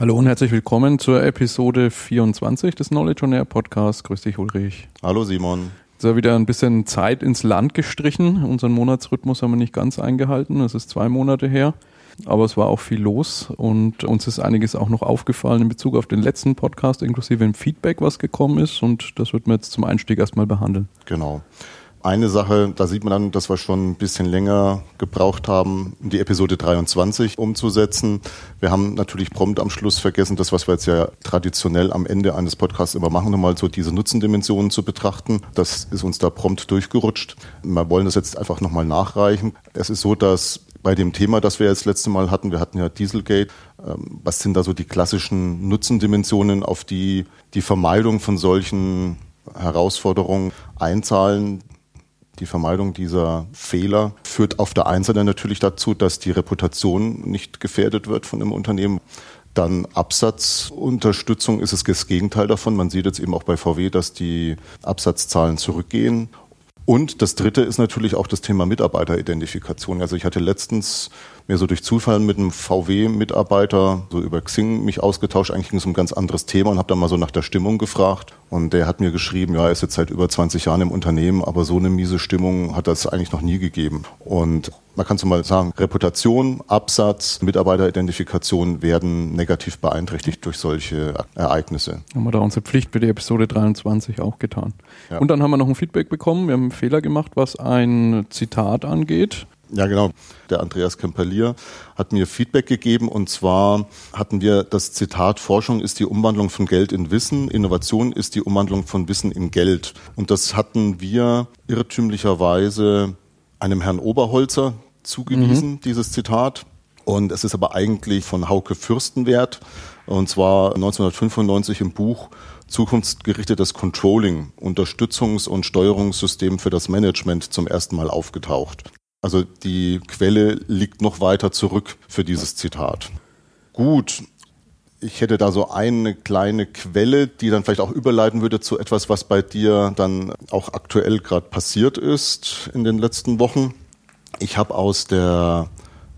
Hallo und herzlich willkommen zur Episode 24 des Knowledge on Air Podcasts. Grüß dich, Ulrich. Hallo, Simon. Jetzt ist wieder ein bisschen Zeit ins Land gestrichen. Unseren Monatsrhythmus haben wir nicht ganz eingehalten. Es ist zwei Monate her. Aber es war auch viel los und uns ist einiges auch noch aufgefallen in Bezug auf den letzten Podcast, inklusive dem Feedback, was gekommen ist. Und das wird man jetzt zum Einstieg erstmal behandeln. Genau. Eine Sache, da sieht man dann, dass wir schon ein bisschen länger gebraucht haben, die Episode 23 umzusetzen. Wir haben natürlich prompt am Schluss vergessen, das, was wir jetzt ja traditionell am Ende eines Podcasts immer machen, nochmal so diese Nutzendimensionen zu betrachten. Das ist uns da prompt durchgerutscht. Wir wollen das jetzt einfach nochmal nachreichen. Es ist so, dass bei dem Thema, das wir jetzt letzte Mal hatten, wir hatten ja Dieselgate, ähm, was sind da so die klassischen Nutzendimensionen, auf die die Vermeidung von solchen Herausforderungen einzahlen? Die Vermeidung dieser Fehler führt auf der einen Seite natürlich dazu, dass die Reputation nicht gefährdet wird von einem Unternehmen. Dann Absatzunterstützung ist es das Gegenteil davon. Man sieht jetzt eben auch bei VW, dass die Absatzzahlen zurückgehen. Und das Dritte ist natürlich auch das Thema Mitarbeiteridentifikation. Also ich hatte letztens mir so durch Zufall mit einem VW-Mitarbeiter so über Xing mich ausgetauscht. Eigentlich ging es um ein ganz anderes Thema und habe dann mal so nach der Stimmung gefragt. Und der hat mir geschrieben, ja, er ist jetzt seit über 20 Jahren im Unternehmen, aber so eine miese Stimmung hat das eigentlich noch nie gegeben. Und man kann so mal sagen, Reputation, Absatz, Mitarbeiteridentifikation werden negativ beeinträchtigt durch solche Ereignisse. Haben wir da unsere Pflicht für die Episode 23 auch getan. Ja. Und dann haben wir noch ein Feedback bekommen. Wir haben einen Fehler gemacht, was ein Zitat angeht. Ja, genau. Der Andreas Kemperlier hat mir Feedback gegeben und zwar hatten wir das Zitat, Forschung ist die Umwandlung von Geld in Wissen, Innovation ist die Umwandlung von Wissen in Geld. Und das hatten wir irrtümlicherweise einem Herrn Oberholzer zugewiesen, mhm. dieses Zitat. Und es ist aber eigentlich von Hauke Fürstenwert und zwar 1995 im Buch Zukunftsgerichtetes Controlling, Unterstützungs- und Steuerungssystem für das Management zum ersten Mal aufgetaucht. Also die Quelle liegt noch weiter zurück für dieses Zitat. Gut, ich hätte da so eine kleine Quelle, die dann vielleicht auch überleiten würde zu etwas, was bei dir dann auch aktuell gerade passiert ist in den letzten Wochen. Ich habe aus der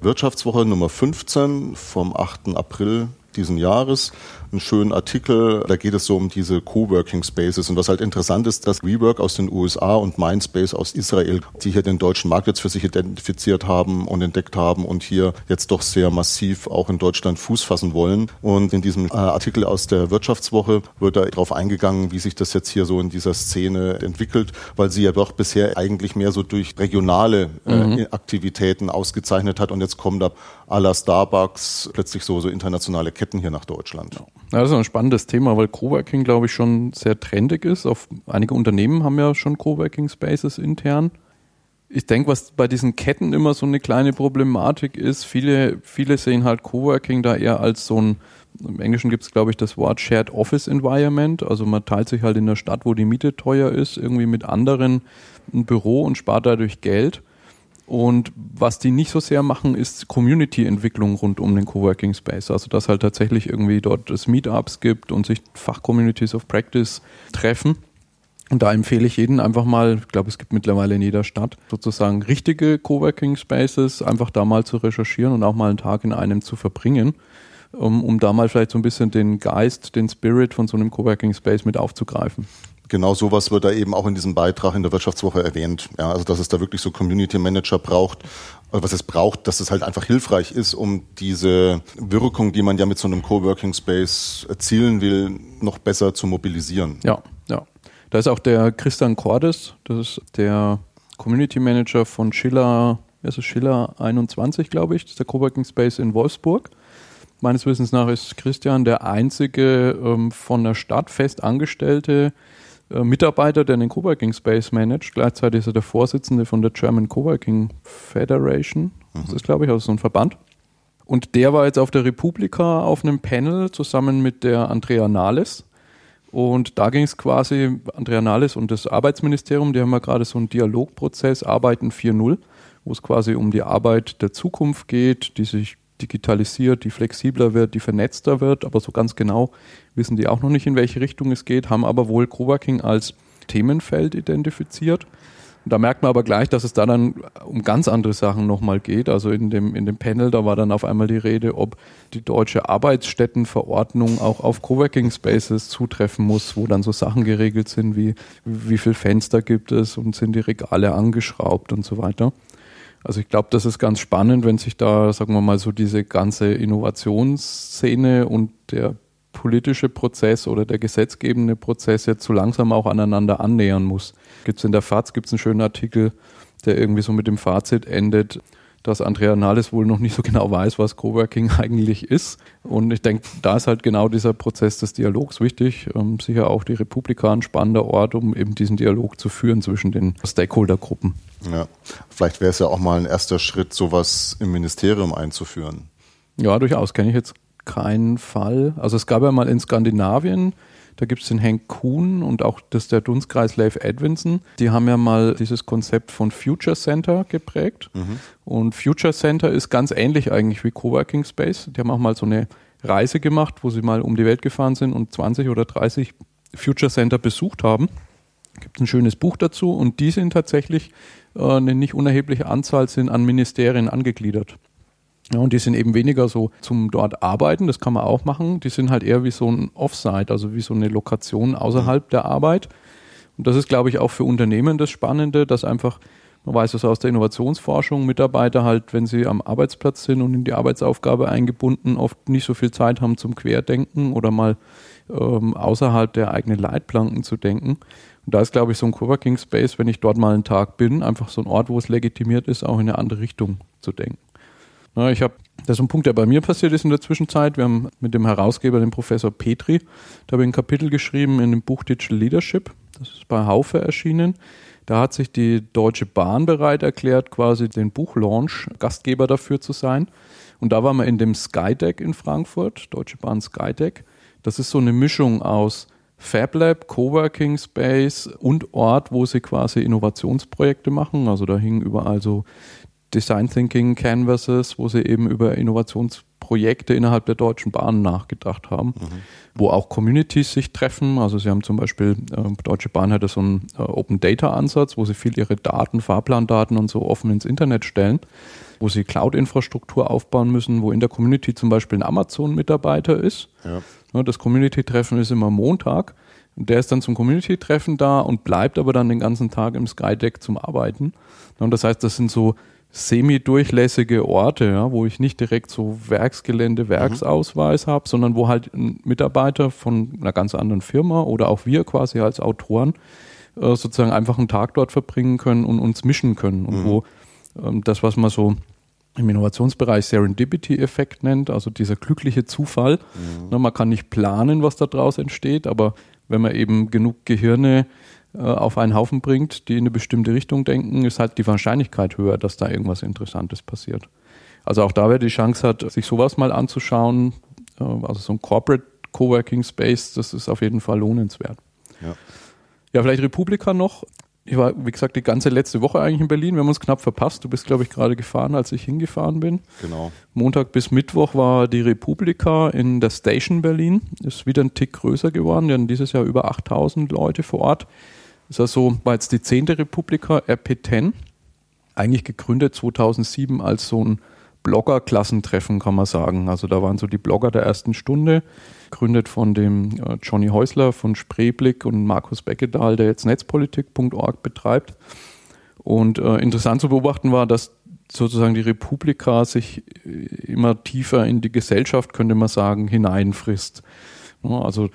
Wirtschaftswoche Nummer 15 vom 8. April diesen Jahres einen schönen Artikel. Da geht es so um diese Coworking Spaces. Und was halt interessant ist, dass WeWork aus den USA und Mindspace aus Israel, die hier den deutschen Markt jetzt für sich identifiziert haben und entdeckt haben und hier jetzt doch sehr massiv auch in Deutschland Fuß fassen wollen. Und in diesem äh, Artikel aus der Wirtschaftswoche wird da darauf eingegangen, wie sich das jetzt hier so in dieser Szene entwickelt, weil sie ja doch bisher eigentlich mehr so durch regionale äh, mhm. Aktivitäten ausgezeichnet hat. Und jetzt kommen da à la Starbucks plötzlich so, so internationale Ketten hier nach Deutschland. Ja, das ist ein spannendes Thema, weil Coworking, glaube ich, schon sehr trendig ist. Auf, einige Unternehmen haben ja schon Coworking Spaces intern. Ich denke, was bei diesen Ketten immer so eine kleine Problematik ist, viele, viele sehen halt Coworking da eher als so ein, im Englischen gibt es, glaube ich, das Wort Shared Office Environment. Also man teilt sich halt in der Stadt, wo die Miete teuer ist, irgendwie mit anderen ein Büro und spart dadurch Geld. Und was die nicht so sehr machen, ist Community-Entwicklung rund um den Coworking Space. Also dass halt tatsächlich irgendwie dort es Meetups gibt und sich Fachcommunities of Practice treffen. Und da empfehle ich jeden einfach mal, ich glaube, es gibt mittlerweile in jeder Stadt sozusagen richtige Coworking Spaces, einfach da mal zu recherchieren und auch mal einen Tag in einem zu verbringen, um, um da mal vielleicht so ein bisschen den Geist, den Spirit von so einem Coworking Space mit aufzugreifen genau sowas wird da eben auch in diesem Beitrag in der Wirtschaftswoche erwähnt. Ja, also dass es da wirklich so Community Manager braucht, was es braucht, dass es halt einfach hilfreich ist, um diese Wirkung, die man ja mit so einem Coworking Space erzielen will, noch besser zu mobilisieren. Ja, ja. Da ist auch der Christian Cordes, das ist der Community Manager von Schiller, ist Schiller 21, glaube ich, das ist der Coworking Space in Wolfsburg. Meines Wissens nach ist Christian der einzige ähm, von der Stadt fest Angestellte, äh, Mitarbeiter, der den Coworking Space managt. Gleichzeitig ist er der Vorsitzende von der German Coworking Federation. Das mhm. ist, glaube ich, also so ein Verband. Und der war jetzt auf der Republika auf einem Panel zusammen mit der Andrea Nahles. Und da ging es quasi, Andrea Nahles und das Arbeitsministerium, die haben ja gerade so einen Dialogprozess, Arbeiten 4.0, wo es quasi um die Arbeit der Zukunft geht, die sich digitalisiert, die flexibler wird, die vernetzter wird, aber so ganz genau wissen die auch noch nicht, in welche Richtung es geht, haben aber wohl Coworking als Themenfeld identifiziert. da merkt man aber gleich, dass es da dann um ganz andere Sachen nochmal geht. Also in dem, in dem Panel, da war dann auf einmal die Rede, ob die deutsche Arbeitsstättenverordnung auch auf Coworking Spaces zutreffen muss, wo dann so Sachen geregelt sind wie, wie viel Fenster gibt es und sind die Regale angeschraubt und so weiter. Also ich glaube, das ist ganz spannend, wenn sich da, sagen wir mal, so diese ganze Innovationsszene und der politische Prozess oder der gesetzgebende Prozess jetzt so langsam auch aneinander annähern muss. Gibt es in der FAZ gibt's einen schönen Artikel, der irgendwie so mit dem Fazit endet, dass Andrea Nahles wohl noch nicht so genau weiß, was Coworking eigentlich ist. Und ich denke, da ist halt genau dieser Prozess des Dialogs wichtig. Ähm, sicher auch die Republika ein spannender Ort, um eben diesen Dialog zu führen zwischen den Stakeholdergruppen. Ja, vielleicht wäre es ja auch mal ein erster Schritt, sowas im Ministerium einzuführen. Ja, durchaus. Kenne ich jetzt keinen Fall. Also es gab ja mal in Skandinavien, da gibt es den Hank Kuhn und auch das der Dunstkreis Leif Edwinson. Die haben ja mal dieses Konzept von Future Center geprägt. Mhm. Und Future Center ist ganz ähnlich eigentlich wie Coworking Space. Die haben auch mal so eine Reise gemacht, wo sie mal um die Welt gefahren sind und 20 oder 30 Future Center besucht haben. Gibt ein schönes Buch dazu und die sind tatsächlich äh, eine nicht unerhebliche Anzahl sind an Ministerien angegliedert. Ja, und die sind eben weniger so zum dort arbeiten, das kann man auch machen. Die sind halt eher wie so ein Offsite, also wie so eine Lokation außerhalb der Arbeit. Und das ist, glaube ich, auch für Unternehmen das Spannende, dass einfach, man weiß das aus der Innovationsforschung, Mitarbeiter halt, wenn sie am Arbeitsplatz sind und in die Arbeitsaufgabe eingebunden, oft nicht so viel Zeit haben zum Querdenken oder mal ähm, außerhalb der eigenen Leitplanken zu denken. Und da ist, glaube ich, so ein Coworking Space, wenn ich dort mal einen Tag bin, einfach so ein Ort, wo es legitimiert ist, auch in eine andere Richtung zu denken. Na, ich habe, das ist ein Punkt, der bei mir passiert ist in der Zwischenzeit. Wir haben mit dem Herausgeber, dem Professor Petri, da habe ich ein Kapitel geschrieben in dem Buch Digital Leadership. Das ist bei Haufe erschienen. Da hat sich die Deutsche Bahn bereit erklärt, quasi den Buchlaunch Gastgeber dafür zu sein. Und da waren wir in dem Skydeck in Frankfurt, Deutsche Bahn Skydeck. Das ist so eine Mischung aus FabLab, Coworking Space und Ort, wo sie quasi Innovationsprojekte machen. Also da hingen überall so Design Thinking Canvases, wo sie eben über Innovationsprojekte innerhalb der Deutschen Bahn nachgedacht haben, mhm. wo auch Communities sich treffen. Also sie haben zum Beispiel, äh, Deutsche Bahn hatte so einen äh, Open Data Ansatz, wo sie viel ihre Daten, Fahrplandaten und so offen ins Internet stellen, wo sie Cloud-Infrastruktur aufbauen müssen, wo in der Community zum Beispiel ein Amazon-Mitarbeiter ist. Ja. Das Community-Treffen ist immer Montag. Und der ist dann zum Community-Treffen da und bleibt aber dann den ganzen Tag im Skydeck zum Arbeiten. Und das heißt, das sind so semi-durchlässige Orte, ja, wo ich nicht direkt so Werksgelände, Werksausweis mhm. habe, sondern wo halt ein Mitarbeiter von einer ganz anderen Firma oder auch wir quasi als Autoren äh, sozusagen einfach einen Tag dort verbringen können und uns mischen können. Und mhm. wo ähm, das, was man so im Innovationsbereich Serendipity-Effekt nennt, also dieser glückliche Zufall. Mhm. Na, man kann nicht planen, was da draus entsteht, aber wenn man eben genug Gehirne auf einen Haufen bringt, die in eine bestimmte Richtung denken, ist halt die Wahrscheinlichkeit höher, dass da irgendwas Interessantes passiert. Also auch da, wer die Chance hat, sich sowas mal anzuschauen, äh, also so ein Corporate Coworking Space, das ist auf jeden Fall lohnenswert. Ja, ja vielleicht Republika noch. Ich war, wie gesagt, die ganze letzte Woche eigentlich in Berlin. Wir haben uns knapp verpasst. Du bist, glaube ich, gerade gefahren, als ich hingefahren bin. Genau. Montag bis Mittwoch war die Republika in der Station Berlin. Ist wieder ein Tick größer geworden. Wir haben dieses Jahr über 8000 Leute vor Ort. Ist also, war jetzt die zehnte Republika, RP10, eigentlich gegründet 2007 als so ein Blogger-Klassentreffen, kann man sagen. Also da waren so die Blogger der ersten Stunde, gegründet von dem äh, Johnny Häusler von Spreeblick und Markus Beckedahl, der jetzt netzpolitik.org betreibt. Und äh, interessant zu beobachten war, dass sozusagen die Republika sich äh, immer tiefer in die Gesellschaft, könnte man sagen, hineinfrisst. Also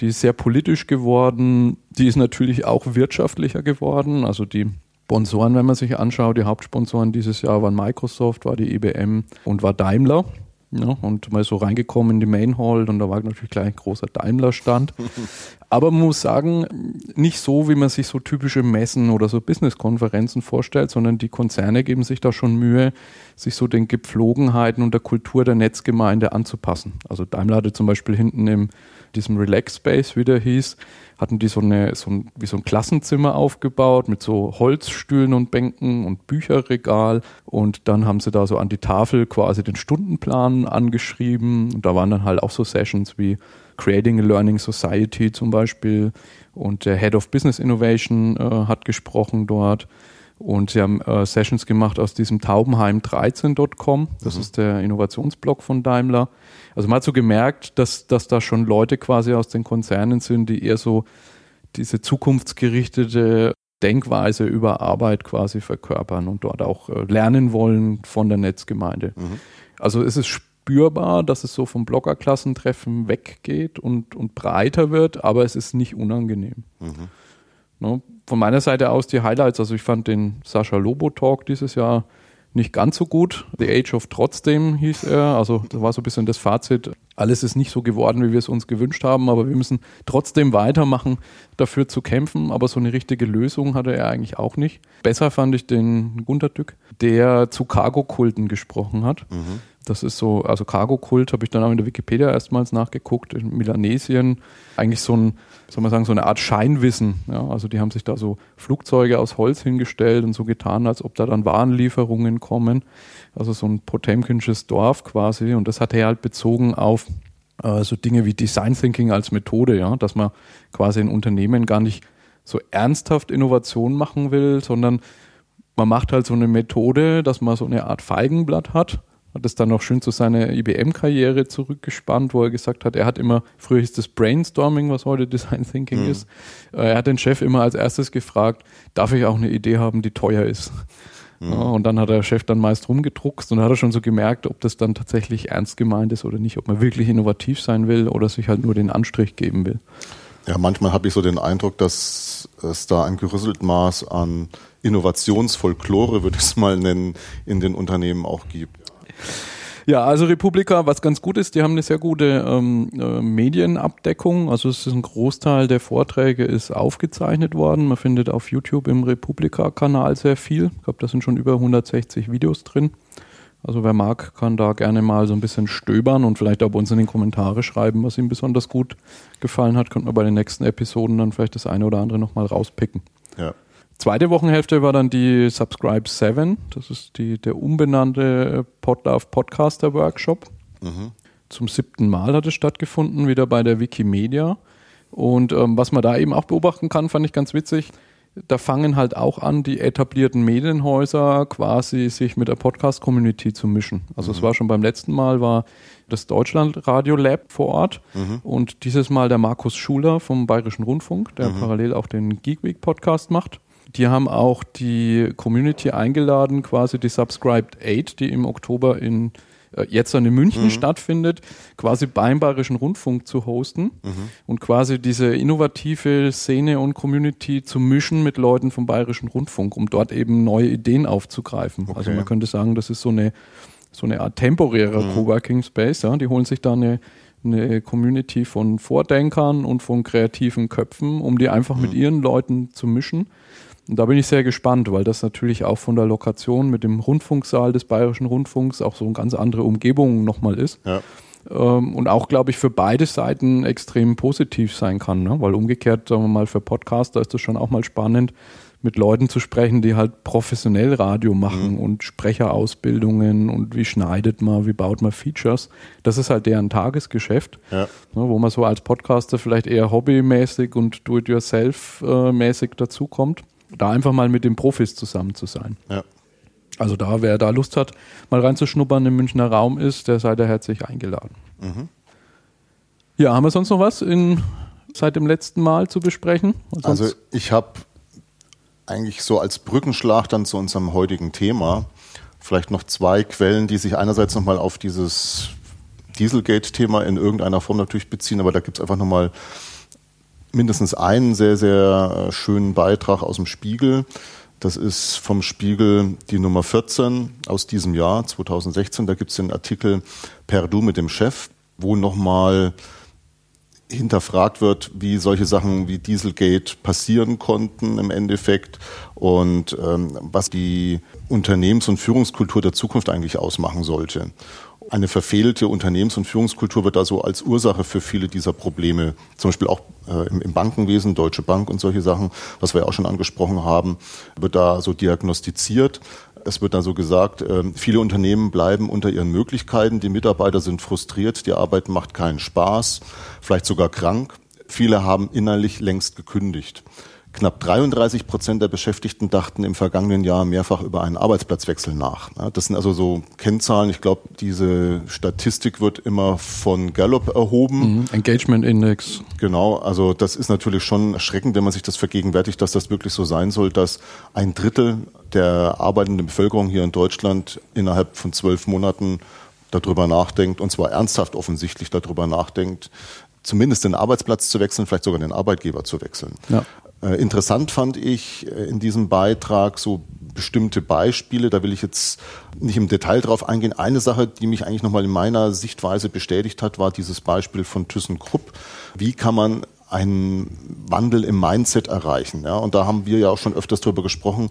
die ist sehr politisch geworden. Die ist natürlich auch wirtschaftlicher geworden. Also die Sponsoren, wenn man sich anschaut, die Hauptsponsoren dieses Jahr waren Microsoft, war die IBM und war Daimler. Ja, und mal so reingekommen in die Main Hall und da war natürlich gleich ein großer Daimler-Stand. Aber man muss sagen, nicht so, wie man sich so typische Messen oder so Business-Konferenzen vorstellt, sondern die Konzerne geben sich da schon Mühe, sich so den Gepflogenheiten und der Kultur der Netzgemeinde anzupassen. Also Daimler hatte zum Beispiel hinten im diesem Relax Space, wie der hieß, hatten die so, eine, so ein, wie so ein Klassenzimmer aufgebaut mit so Holzstühlen und Bänken und Bücherregal. Und dann haben sie da so an die Tafel quasi den Stundenplan angeschrieben. Und da waren dann halt auch so Sessions wie Creating a Learning Society zum Beispiel. Und der Head of Business Innovation äh, hat gesprochen dort. Und sie haben äh, Sessions gemacht aus diesem Taubenheim13.com. Das mhm. ist der Innovationsblog von Daimler. Also man hat so gemerkt, dass, dass da schon Leute quasi aus den Konzernen sind, die eher so diese zukunftsgerichtete Denkweise über Arbeit quasi verkörpern und dort auch äh, lernen wollen von der Netzgemeinde. Mhm. Also es ist spürbar, dass es so vom Bloggerklassentreffen weggeht und, und breiter wird, aber es ist nicht unangenehm. Mhm. Ne? Von meiner Seite aus die Highlights, also ich fand den Sascha Lobo Talk dieses Jahr nicht ganz so gut. The Age of Trotzdem hieß er. Also das war so ein bisschen das Fazit. Alles ist nicht so geworden, wie wir es uns gewünscht haben, aber wir müssen trotzdem weitermachen, dafür zu kämpfen. Aber so eine richtige Lösung hatte er eigentlich auch nicht. Besser fand ich den Gunter Dück, der zu Cargo-Kulten gesprochen hat. Mhm. Das ist so, also Cargo-Kult habe ich dann auch in der Wikipedia erstmals nachgeguckt, in Milanesien. Eigentlich so ein, soll man sagen, so eine Art Scheinwissen. Ja, also die haben sich da so Flugzeuge aus Holz hingestellt und so getan, als ob da dann Warenlieferungen kommen. Also so ein Potemkinsches Dorf quasi. Und das hat er halt bezogen auf äh, so Dinge wie Design Thinking als Methode, ja, dass man quasi in Unternehmen gar nicht so ernsthaft Innovation machen will, sondern man macht halt so eine Methode, dass man so eine Art Feigenblatt hat hat es dann noch schön zu seiner IBM-Karriere zurückgespannt, wo er gesagt hat, er hat immer, früher hieß das Brainstorming, was heute Design Thinking mhm. ist. Äh, er hat den Chef immer als erstes gefragt, darf ich auch eine Idee haben, die teuer ist? Mhm. Ja, und dann hat der Chef dann meist rumgedruckst und hat er schon so gemerkt, ob das dann tatsächlich ernst gemeint ist oder nicht, ob man wirklich innovativ sein will oder sich halt nur den Anstrich geben will. Ja, manchmal habe ich so den Eindruck, dass es da ein gerüsselt Maß an Innovationsfolklore, würde ich es mal nennen, in den Unternehmen auch gibt. Ja, also Republika, was ganz gut ist, die haben eine sehr gute ähm, äh, Medienabdeckung. Also es ist ein Großteil der Vorträge ist aufgezeichnet worden. Man findet auf YouTube im Republika-Kanal sehr viel. Ich glaube, da sind schon über 160 Videos drin. Also wer mag, kann da gerne mal so ein bisschen stöbern und vielleicht auch bei uns in den Kommentare schreiben, was ihm besonders gut gefallen hat. Könnte man bei den nächsten Episoden dann vielleicht das eine oder andere nochmal rauspicken. Ja. Zweite Wochenhälfte war dann die Subscribe 7. Das ist die, der umbenannte Podlove Podcaster Workshop. Mhm. Zum siebten Mal hat es stattgefunden, wieder bei der Wikimedia. Und ähm, was man da eben auch beobachten kann, fand ich ganz witzig. Da fangen halt auch an, die etablierten Medienhäuser quasi sich mit der Podcast-Community zu mischen. Also mhm. es war schon beim letzten Mal, war das Deutschland Radio Lab vor Ort mhm. und dieses Mal der Markus Schuler vom Bayerischen Rundfunk, der mhm. parallel auch den Geek Week Podcast macht. Die haben auch die Community eingeladen, quasi die Subscribed 8, die im Oktober in äh, jetzt in München mhm. stattfindet, quasi beim Bayerischen Rundfunk zu hosten mhm. und quasi diese innovative Szene und Community zu mischen mit Leuten vom Bayerischen Rundfunk, um dort eben neue Ideen aufzugreifen. Okay. Also man könnte sagen, das ist so eine so eine Art temporärer mhm. Coworking Space. Ja? Die holen sich da eine, eine Community von Vordenkern und von kreativen Köpfen, um die einfach mit mhm. ihren Leuten zu mischen und da bin ich sehr gespannt, weil das natürlich auch von der Lokation mit dem Rundfunksaal des Bayerischen Rundfunks auch so eine ganz andere Umgebung nochmal ist. Ja. Ähm, und auch, glaube ich, für beide Seiten extrem positiv sein kann. Ne? Weil umgekehrt, sagen wir mal, für Podcaster ist das schon auch mal spannend, mit Leuten zu sprechen, die halt professionell Radio machen mhm. und Sprecherausbildungen und wie schneidet man, wie baut man Features. Das ist halt deren Tagesgeschäft, ja. ne, wo man so als Podcaster vielleicht eher hobbymäßig und do-it-yourself-mäßig äh, dazukommt da einfach mal mit den Profis zusammen zu sein. Ja. Also da, wer da Lust hat, mal reinzuschnuppern im Münchner Raum ist, der sei da herzlich eingeladen. Mhm. Ja, haben wir sonst noch was in, seit dem letzten Mal zu besprechen? Also ich habe eigentlich so als Brückenschlag dann zu unserem heutigen Thema vielleicht noch zwei Quellen, die sich einerseits nochmal auf dieses Dieselgate-Thema in irgendeiner Form natürlich beziehen, aber da gibt es einfach nochmal mindestens einen sehr, sehr äh, schönen Beitrag aus dem Spiegel. Das ist vom Spiegel die Nummer 14 aus diesem Jahr, 2016. Da gibt es den Artikel Perdu mit dem Chef, wo nochmal hinterfragt wird, wie solche Sachen wie Dieselgate passieren konnten im Endeffekt und ähm, was die Unternehmens- und Führungskultur der Zukunft eigentlich ausmachen sollte eine verfehlte Unternehmens- und Führungskultur wird da so als Ursache für viele dieser Probleme, zum Beispiel auch äh, im, im, Bankenwesen, Deutsche Bank und solche Sachen, was wir ja auch schon angesprochen haben, wird da so diagnostiziert. Es wird dann so gesagt, ähm, viele Unternehmen bleiben unter ihren Möglichkeiten, die Mitarbeiter sind frustriert, die Arbeit macht keinen Spaß, vielleicht sogar krank. Viele haben innerlich längst gekündigt. Knapp 33 Prozent der Beschäftigten dachten im vergangenen Jahr mehrfach über einen Arbeitsplatzwechsel nach. Das sind also so Kennzahlen. Ich glaube, diese Statistik wird immer von Gallup erhoben. Mhm. Engagement Index. Genau. Also das ist natürlich schon erschreckend, wenn man sich das vergegenwärtigt, dass das wirklich so sein soll, dass ein Drittel der arbeitenden Bevölkerung hier in Deutschland innerhalb von zwölf Monaten darüber nachdenkt, und zwar ernsthaft offensichtlich darüber nachdenkt, zumindest den Arbeitsplatz zu wechseln, vielleicht sogar den Arbeitgeber zu wechseln. Ja. Äh, interessant fand ich äh, in diesem Beitrag so bestimmte Beispiele, da will ich jetzt nicht im Detail drauf eingehen. Eine Sache, die mich eigentlich nochmal in meiner Sichtweise bestätigt hat, war dieses Beispiel von ThyssenKrupp. Wie kann man einen Wandel im Mindset erreichen? Ja, und da haben wir ja auch schon öfters drüber gesprochen,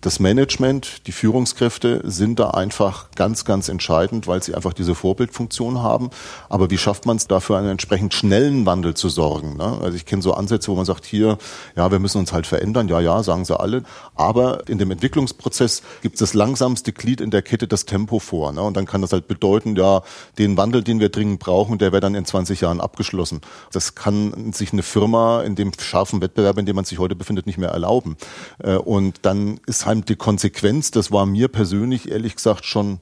das Management, die Führungskräfte sind da einfach ganz, ganz entscheidend, weil sie einfach diese Vorbildfunktion haben. Aber wie schafft man es dafür, einen entsprechend schnellen Wandel zu sorgen? Ne? Also ich kenne so Ansätze, wo man sagt, hier, ja, wir müssen uns halt verändern. Ja, ja, sagen sie alle. Aber in dem Entwicklungsprozess gibt es das langsamste Glied in der Kette, das Tempo vor. Ne? Und dann kann das halt bedeuten, ja, den Wandel, den wir dringend brauchen, der wäre dann in 20 Jahren abgeschlossen. Das kann sich eine Firma in dem scharfen Wettbewerb, in dem man sich heute befindet, nicht mehr erlauben. Äh, und dann ist die Konsequenz, das war mir persönlich ehrlich gesagt schon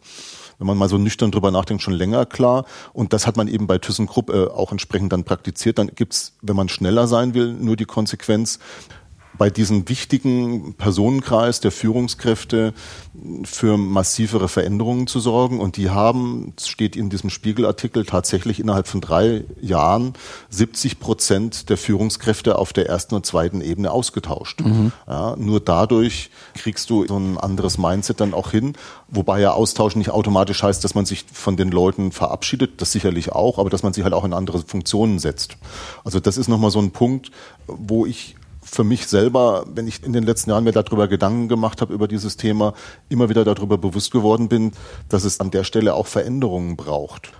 wenn man mal so nüchtern drüber nachdenkt, schon länger klar. Und das hat man eben bei ThyssenKrupp äh, auch entsprechend dann praktiziert. Dann gibt's, wenn man schneller sein will, nur die Konsequenz, bei diesem wichtigen Personenkreis der Führungskräfte für massivere Veränderungen zu sorgen. Und die haben, steht in diesem Spiegelartikel, tatsächlich innerhalb von drei Jahren 70 Prozent der Führungskräfte auf der ersten und zweiten Ebene ausgetauscht. Mhm. Ja, nur dadurch kriegst du so ein anderes Mindset dann auch hin. Wobei ja Austausch nicht automatisch heißt, dass man sich von den Leuten verabschiedet, das sicherlich auch, aber dass man sich halt auch in andere Funktionen setzt. Also das ist nochmal so ein Punkt, wo ich für mich selber, wenn ich in den letzten Jahren mir darüber Gedanken gemacht habe, über dieses Thema, immer wieder darüber bewusst geworden bin, dass es an der Stelle auch Veränderungen braucht.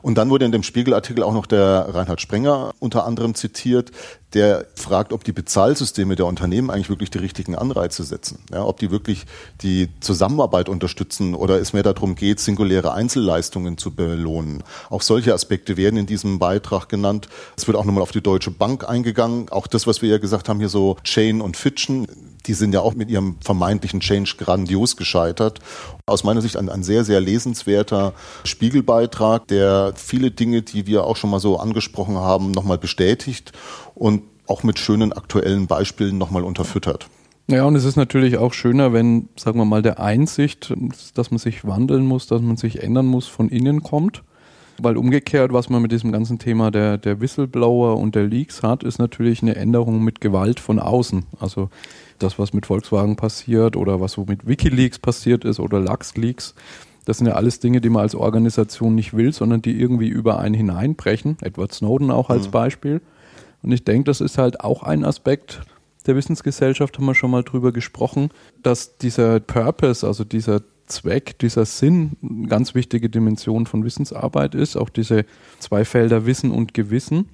Und dann wurde in dem Spiegelartikel auch noch der Reinhard Sprenger unter anderem zitiert, der fragt, ob die Bezahlsysteme der Unternehmen eigentlich wirklich die richtigen Anreize setzen. Ja, ob die wirklich die Zusammenarbeit unterstützen oder es mehr darum geht, singuläre Einzelleistungen zu belohnen. Auch solche Aspekte werden in diesem Beitrag genannt. Es wird auch nochmal auf die Deutsche Bank eingegangen. Auch das, was wir ja gesagt haben, hier so Chain und Fitchen, die sind ja auch mit ihrem vermeintlichen Change grandios gescheitert. Aus meiner Sicht ein, ein sehr, sehr lesenswerter Spiegelbeitrag, der viele Dinge, die wir auch schon mal so angesprochen haben, nochmal bestätigt und auch mit schönen aktuellen Beispielen nochmal unterfüttert. Ja, und es ist natürlich auch schöner, wenn, sagen wir mal, der Einsicht, dass man sich wandeln muss, dass man sich ändern muss, von innen kommt. Weil umgekehrt, was man mit diesem ganzen Thema der, der Whistleblower und der Leaks hat, ist natürlich eine Änderung mit Gewalt von außen. Also das, was mit Volkswagen passiert oder was so mit Wikileaks passiert ist oder LuxLeaks, das sind ja alles Dinge, die man als Organisation nicht will, sondern die irgendwie über einen hineinbrechen. Edward Snowden auch als mhm. Beispiel. Und ich denke, das ist halt auch ein Aspekt der Wissensgesellschaft, haben wir schon mal drüber gesprochen, dass dieser Purpose, also dieser Zweck, dieser Sinn, eine ganz wichtige Dimension von Wissensarbeit ist, auch diese zwei Felder Wissen und Gewissen.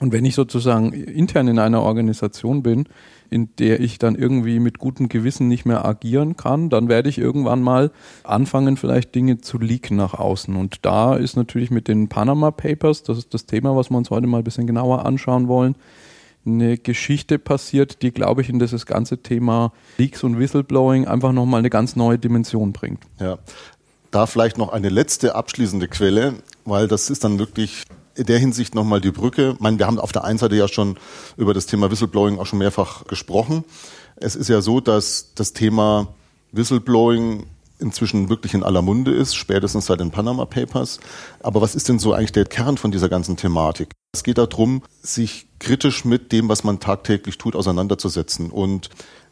Und wenn ich sozusagen intern in einer Organisation bin, in der ich dann irgendwie mit gutem Gewissen nicht mehr agieren kann, dann werde ich irgendwann mal anfangen, vielleicht Dinge zu leaken nach außen. Und da ist natürlich mit den Panama Papers, das ist das Thema, was wir uns heute mal ein bisschen genauer anschauen wollen, eine Geschichte passiert, die, glaube ich, in dieses ganze Thema Leaks und Whistleblowing einfach nochmal eine ganz neue Dimension bringt. Ja. Da vielleicht noch eine letzte abschließende Quelle, weil das ist dann wirklich in der Hinsicht nochmal die Brücke. Ich meine, wir haben auf der einen Seite ja schon über das Thema Whistleblowing auch schon mehrfach gesprochen. Es ist ja so, dass das Thema Whistleblowing inzwischen wirklich in aller Munde ist, spätestens seit den Panama Papers. Aber was ist denn so eigentlich der Kern von dieser ganzen Thematik? Es geht darum, sich kritisch mit dem, was man tagtäglich tut, auseinanderzusetzen. Und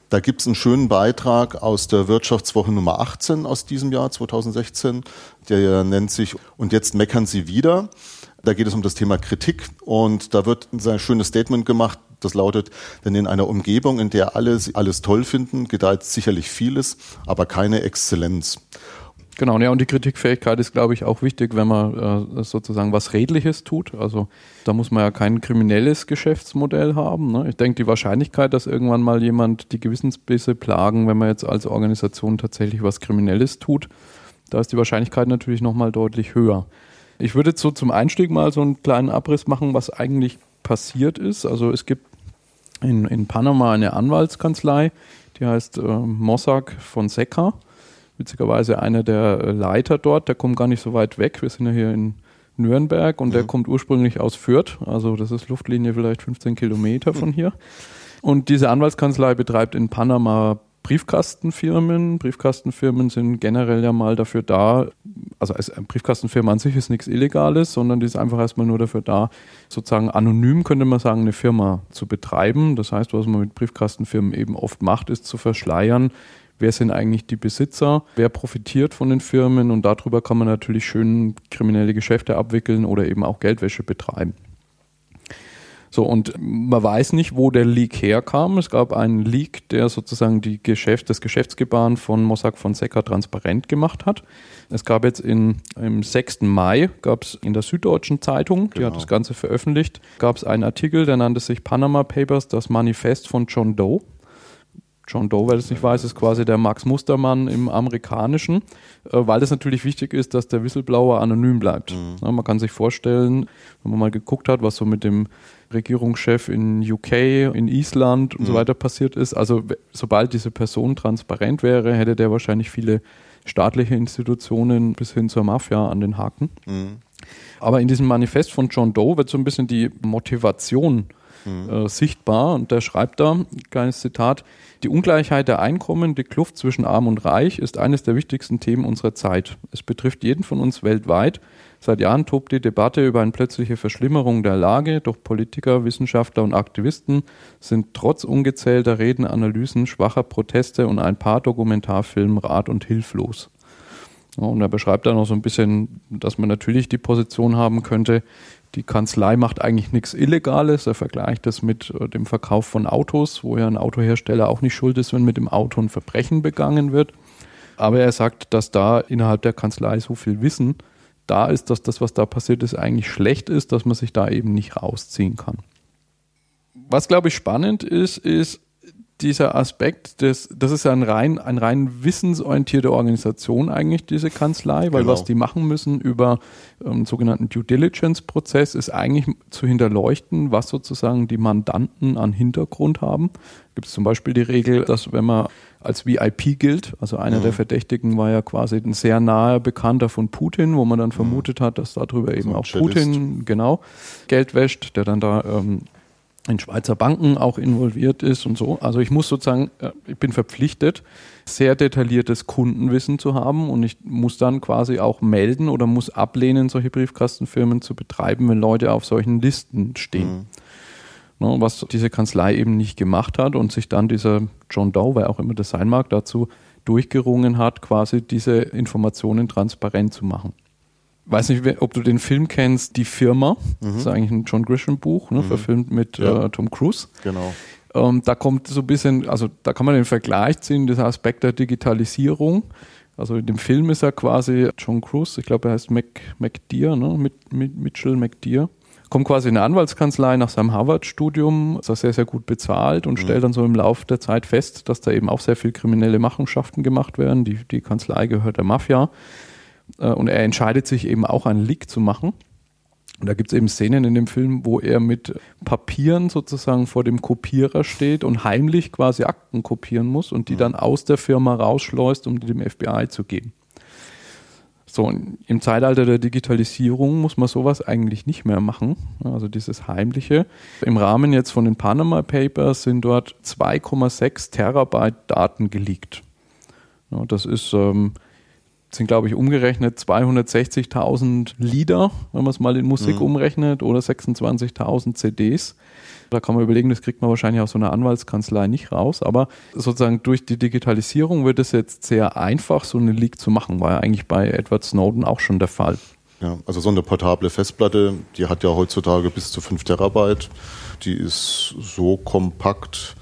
da gibt es einen schönen Beitrag aus der Wirtschaftswoche Nummer 18 aus diesem Jahr 2016, der nennt sich Und jetzt meckern Sie wieder. Da geht es um das Thema Kritik und da wird ein schönes Statement gemacht, das lautet, denn in einer Umgebung, in der alle alles toll finden, gedeiht sicherlich vieles, aber keine Exzellenz. Genau, ja, und die Kritikfähigkeit ist, glaube ich, auch wichtig, wenn man äh, sozusagen was Redliches tut. Also da muss man ja kein kriminelles Geschäftsmodell haben. Ne? Ich denke, die Wahrscheinlichkeit, dass irgendwann mal jemand die Gewissensbisse plagen, wenn man jetzt als Organisation tatsächlich was Kriminelles tut, da ist die Wahrscheinlichkeit natürlich nochmal deutlich höher. Ich würde jetzt so zum Einstieg mal so einen kleinen Abriss machen, was eigentlich passiert ist. Also es gibt in, in Panama eine Anwaltskanzlei, die heißt äh, Mossack Fonseca witzigerweise einer der Leiter dort, der kommt gar nicht so weit weg. Wir sind ja hier in Nürnberg und mhm. der kommt ursprünglich aus Fürth, also das ist Luftlinie vielleicht 15 Kilometer von hier. Und diese Anwaltskanzlei betreibt in Panama Briefkastenfirmen. Briefkastenfirmen sind generell ja mal dafür da, also als Briefkastenfirma an sich ist nichts Illegales, sondern die ist einfach erstmal nur dafür da, sozusagen anonym könnte man sagen, eine Firma zu betreiben. Das heißt, was man mit Briefkastenfirmen eben oft macht, ist zu verschleiern, wer sind eigentlich die Besitzer, wer profitiert von den Firmen und darüber kann man natürlich schön kriminelle Geschäfte abwickeln oder eben auch Geldwäsche betreiben. So, und man weiß nicht, wo der Leak herkam. Es gab einen Leak, der sozusagen die Geschäft, das Geschäftsgebaren von Mossack Fonseca transparent gemacht hat. Es gab jetzt in, im 6. Mai, gab es in der Süddeutschen Zeitung, die genau. hat das Ganze veröffentlicht, gab es einen Artikel, der nannte sich Panama Papers, das Manifest von John Doe. John Doe, wer das nicht weiß, ist quasi der Max Mustermann im Amerikanischen, äh, weil es natürlich wichtig ist, dass der Whistleblower anonym bleibt. Mhm. Man kann sich vorstellen, wenn man mal geguckt hat, was so mit dem Regierungschef in UK, in Island und mhm. so weiter passiert ist. Also sobald diese Person transparent wäre, hätte der wahrscheinlich viele staatliche Institutionen bis hin zur Mafia an den Haken. Mhm. Aber in diesem Manifest von John Doe wird so ein bisschen die Motivation äh, sichtbar und der schreibt da, kleines Zitat, die Ungleichheit der Einkommen, die Kluft zwischen Arm und Reich ist eines der wichtigsten Themen unserer Zeit. Es betrifft jeden von uns weltweit. Seit Jahren tobt die Debatte über eine plötzliche Verschlimmerung der Lage, doch Politiker, Wissenschaftler und Aktivisten sind trotz ungezählter Reden, Analysen, schwacher Proteste und ein paar Dokumentarfilmen rat und hilflos. Und er beschreibt dann noch so ein bisschen, dass man natürlich die Position haben könnte, die Kanzlei macht eigentlich nichts Illegales. Er vergleicht das mit äh, dem Verkauf von Autos, wo ja ein Autohersteller auch nicht schuld ist, wenn mit dem Auto ein Verbrechen begangen wird. Aber er sagt, dass da innerhalb der Kanzlei so viel Wissen da ist, dass das, was da passiert ist, eigentlich schlecht ist, dass man sich da eben nicht rausziehen kann. Was, glaube ich, spannend ist, ist, dieser Aspekt, des, das ist ja ein rein, ein rein wissensorientierte Organisation eigentlich, diese Kanzlei, weil genau. was die machen müssen über ähm, sogenannten Due Diligence-Prozess ist eigentlich zu hinterleuchten, was sozusagen die Mandanten an Hintergrund haben. Gibt es zum Beispiel die Regel, dass wenn man als VIP gilt, also einer mhm. der Verdächtigen war ja quasi ein sehr naher Bekannter von Putin, wo man dann mhm. vermutet hat, dass darüber eben so auch Putin genau Geld wäscht, der dann da ähm, in Schweizer Banken auch involviert ist und so. Also ich muss sozusagen, äh, ich bin verpflichtet, sehr detailliertes Kundenwissen zu haben und ich muss dann quasi auch melden oder muss ablehnen, solche Briefkastenfirmen zu betreiben, wenn Leute auf solchen Listen stehen. Mhm. was diese Kanzlei eben nicht gemacht hat und sich dann dieser John Doe, wer auch immer das sein mag, dazu durchgerungen hat, quasi diese Informationen transparent zu machen weiß nicht, ob du den Film kennst, Die Firma. Mhm. Das ist eigentlich ein John Grisham-Buch, ne, mhm. verfilmt mit ja. äh, Tom Cruise. Genau. Ähm, da kommt so ein bisschen, also da kann man den Vergleich ziehen, dieser Aspekt der Digitalisierung. Also in dem Film ist er quasi John Cruise, ich glaube, er heißt Mac, McDear, ne? Mit, mit Mitchell McDear. Kommt quasi in eine Anwaltskanzlei nach seinem Harvard-Studium, ist er sehr, sehr gut bezahlt und mhm. stellt dann so im Laufe der Zeit fest, dass da eben auch sehr viel kriminelle Machenschaften gemacht werden. Die, die Kanzlei gehört der Mafia. Äh, und er entscheidet sich eben auch einen Leak zu machen. Und da gibt es eben Szenen in dem Film, wo er mit Papieren sozusagen vor dem Kopierer steht und heimlich quasi Akten kopieren muss und die mhm. dann aus der Firma rausschleust, um die dem FBI zu geben. So, im Zeitalter der Digitalisierung muss man sowas eigentlich nicht mehr machen. Also dieses Heimliche. Im Rahmen jetzt von den Panama Papers sind dort 2,6 Terabyte Daten geleakt. Ja, das ist ähm, sind, glaube ich, umgerechnet 260.000 Lieder, wenn man es mal in Musik mhm. umrechnet, oder 26.000 CDs. Da kann man überlegen, das kriegt man wahrscheinlich aus so einer Anwaltskanzlei nicht raus. Aber sozusagen durch die Digitalisierung wird es jetzt sehr einfach, so eine Leak zu machen. War ja eigentlich bei Edward Snowden auch schon der Fall. Ja, also so eine portable Festplatte, die hat ja heutzutage bis zu 5 Terabyte. Die ist so kompakt,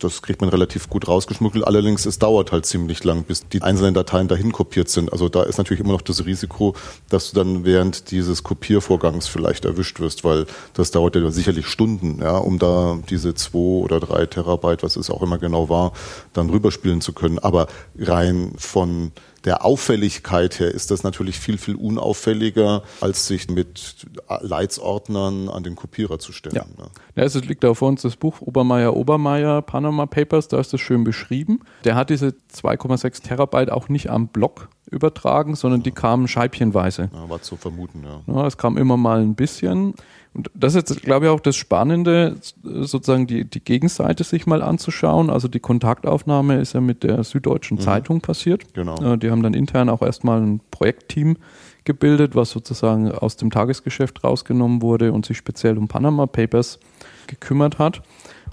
das kriegt man relativ gut rausgeschmuggelt. Allerdings, es dauert halt ziemlich lang, bis die einzelnen Dateien dahin kopiert sind. Also da ist natürlich immer noch das Risiko, dass du dann während dieses Kopiervorgangs vielleicht erwischt wirst, weil das dauert ja sicherlich Stunden, ja, um da diese zwei oder drei Terabyte, was es auch immer genau war, dann rüberspielen zu können. Aber rein von der Auffälligkeit her ist das natürlich viel, viel unauffälliger, als sich mit Leitsordnern an den Kopierer zu stellen. Ja. Ne? Ja, es liegt da vor uns das Buch Obermeier, Obermeier, Panama Papers, da ist das schön beschrieben. Der hat diese 2,6 Terabyte auch nicht am Block übertragen, sondern die kamen scheibchenweise. Ja, war zu vermuten, ja. ja. Es kam immer mal ein bisschen. Und das ist jetzt, glaube ich, auch das Spannende, sozusagen die, die Gegenseite sich mal anzuschauen. Also die Kontaktaufnahme ist ja mit der Süddeutschen mhm. Zeitung passiert. Genau. Die haben dann intern auch erstmal ein Projektteam gebildet, was sozusagen aus dem Tagesgeschäft rausgenommen wurde und sich speziell um Panama Papers gekümmert hat.